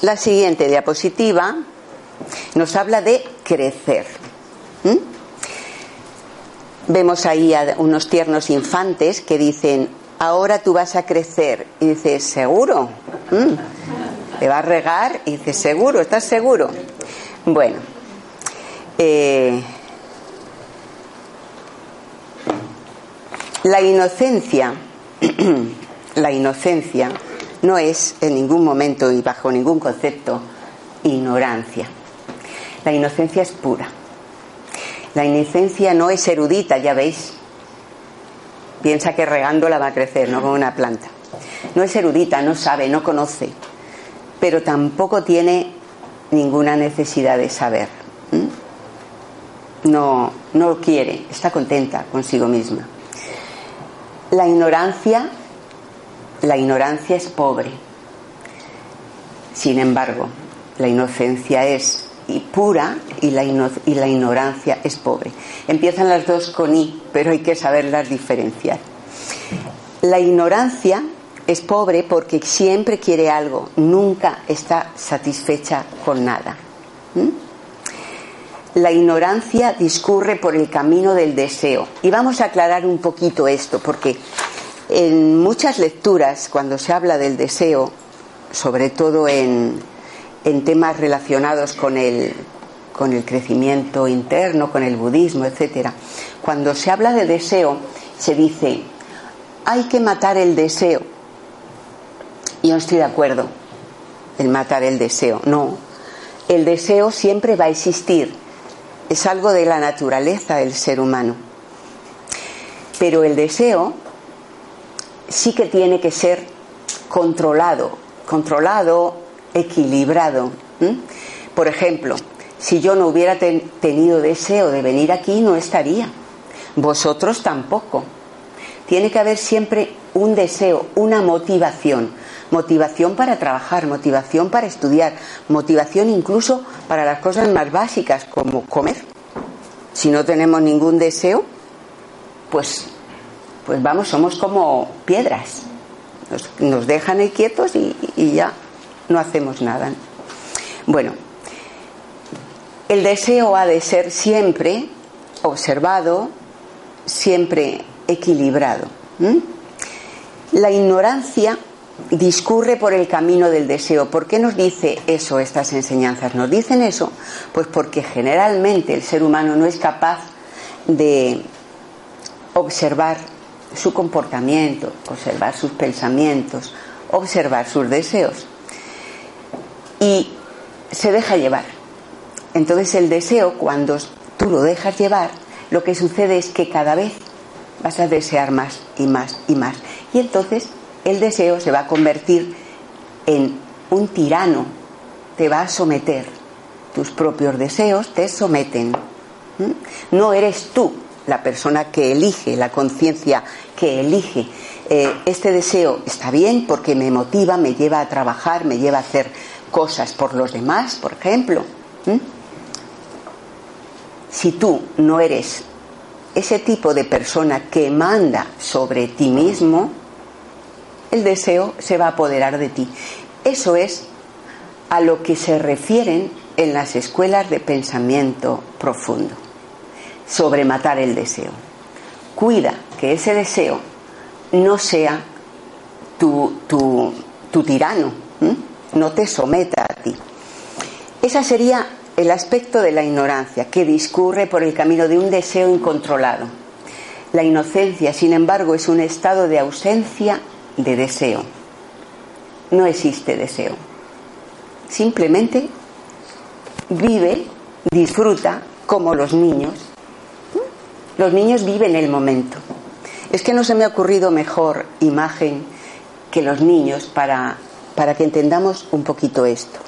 La siguiente diapositiva nos habla de crecer. Vemos ahí a unos tiernos infantes que dicen, ahora tú vas a crecer. Y dices, ¿seguro? ¿Te va a regar? Y dices, ¿seguro? ¿Estás seguro? Bueno, eh, la inocencia, la inocencia no es en ningún momento y bajo ningún concepto ignorancia. La inocencia es pura. La inocencia no es erudita, ya veis. Piensa que regándola va a crecer, no como una planta. No es erudita, no sabe, no conoce, pero tampoco tiene ninguna necesidad de saber. No, no quiere, está contenta consigo misma. La ignorancia, la ignorancia es pobre. Sin embargo, la inocencia es pura y la, ignorancia es pobre. Empiezan las dos con I, pero hay que saberlas diferenciar. La ignorancia es pobre porque siempre quiere algo, nunca está satisfecha con nada. La ignorancia discurre por el camino del deseo. Y vamos a aclarar un poquito esto, porque en muchas lecturas, cuando se habla del deseo, sobre todo en, en temas relacionados con el, con el crecimiento interno, con el budismo, etc. Cuando se habla de deseo, se dice, hay que matar el deseo. Yo no estoy de acuerdo en matar el deseo, no. El deseo siempre va a existir, es algo de la naturaleza del ser humano. Pero el deseo sí que tiene que ser controlado, controlado, equilibrado. Por ejemplo, si yo no hubiera tenido deseo de venir aquí, no estaría. Vosotros tampoco. Tiene que haber siempre un deseo, una motivación. Motivación para trabajar, motivación para estudiar, motivación incluso para las cosas más básicas como comer. Si no tenemos ningún deseo, pues, pues vamos, somos como piedras. Nos, dejan ahí quietos y, y ya no hacemos nada. Bueno, el deseo ha de ser siempre observado, siempre equilibrado. La ignorancia discurre por el camino del deseo. ¿Por qué nos dice eso estas enseñanzas? Nos dicen eso pues porque generalmente el ser humano no es capaz de observar su comportamiento, observar sus pensamientos, observar sus deseos y se deja llevar. Entonces el deseo, cuando tú lo dejas llevar, lo que sucede es que cada vez vas a desear más y más y más. Y entonces el deseo se va a convertir en un tirano, te va a someter. Tus propios deseos te someten. No eres tú la persona que elige, la conciencia que elige. Eh, este deseo está bien porque me motiva, me lleva a trabajar, me lleva a hacer cosas por los demás, por ejemplo. Si tú no eres ese tipo de persona que manda sobre ti mismo, el deseo se va a apoderar de ti. Eso es a lo que se refieren en las escuelas de pensamiento profundo, sobre matar el deseo. Cuida que ese deseo no sea tu, tu, tirano, no te someta a ti. Esa sería el aspecto de la ignorancia, que discurre por el camino de un deseo incontrolado. La inocencia, sin embargo, es un estado de ausencia de deseo. No existe deseo. Simplemente vive, disfruta como los niños. Los niños viven el momento. Es que no se me ha ocurrido mejor imagen que los niños para, para que entendamos un poquito esto.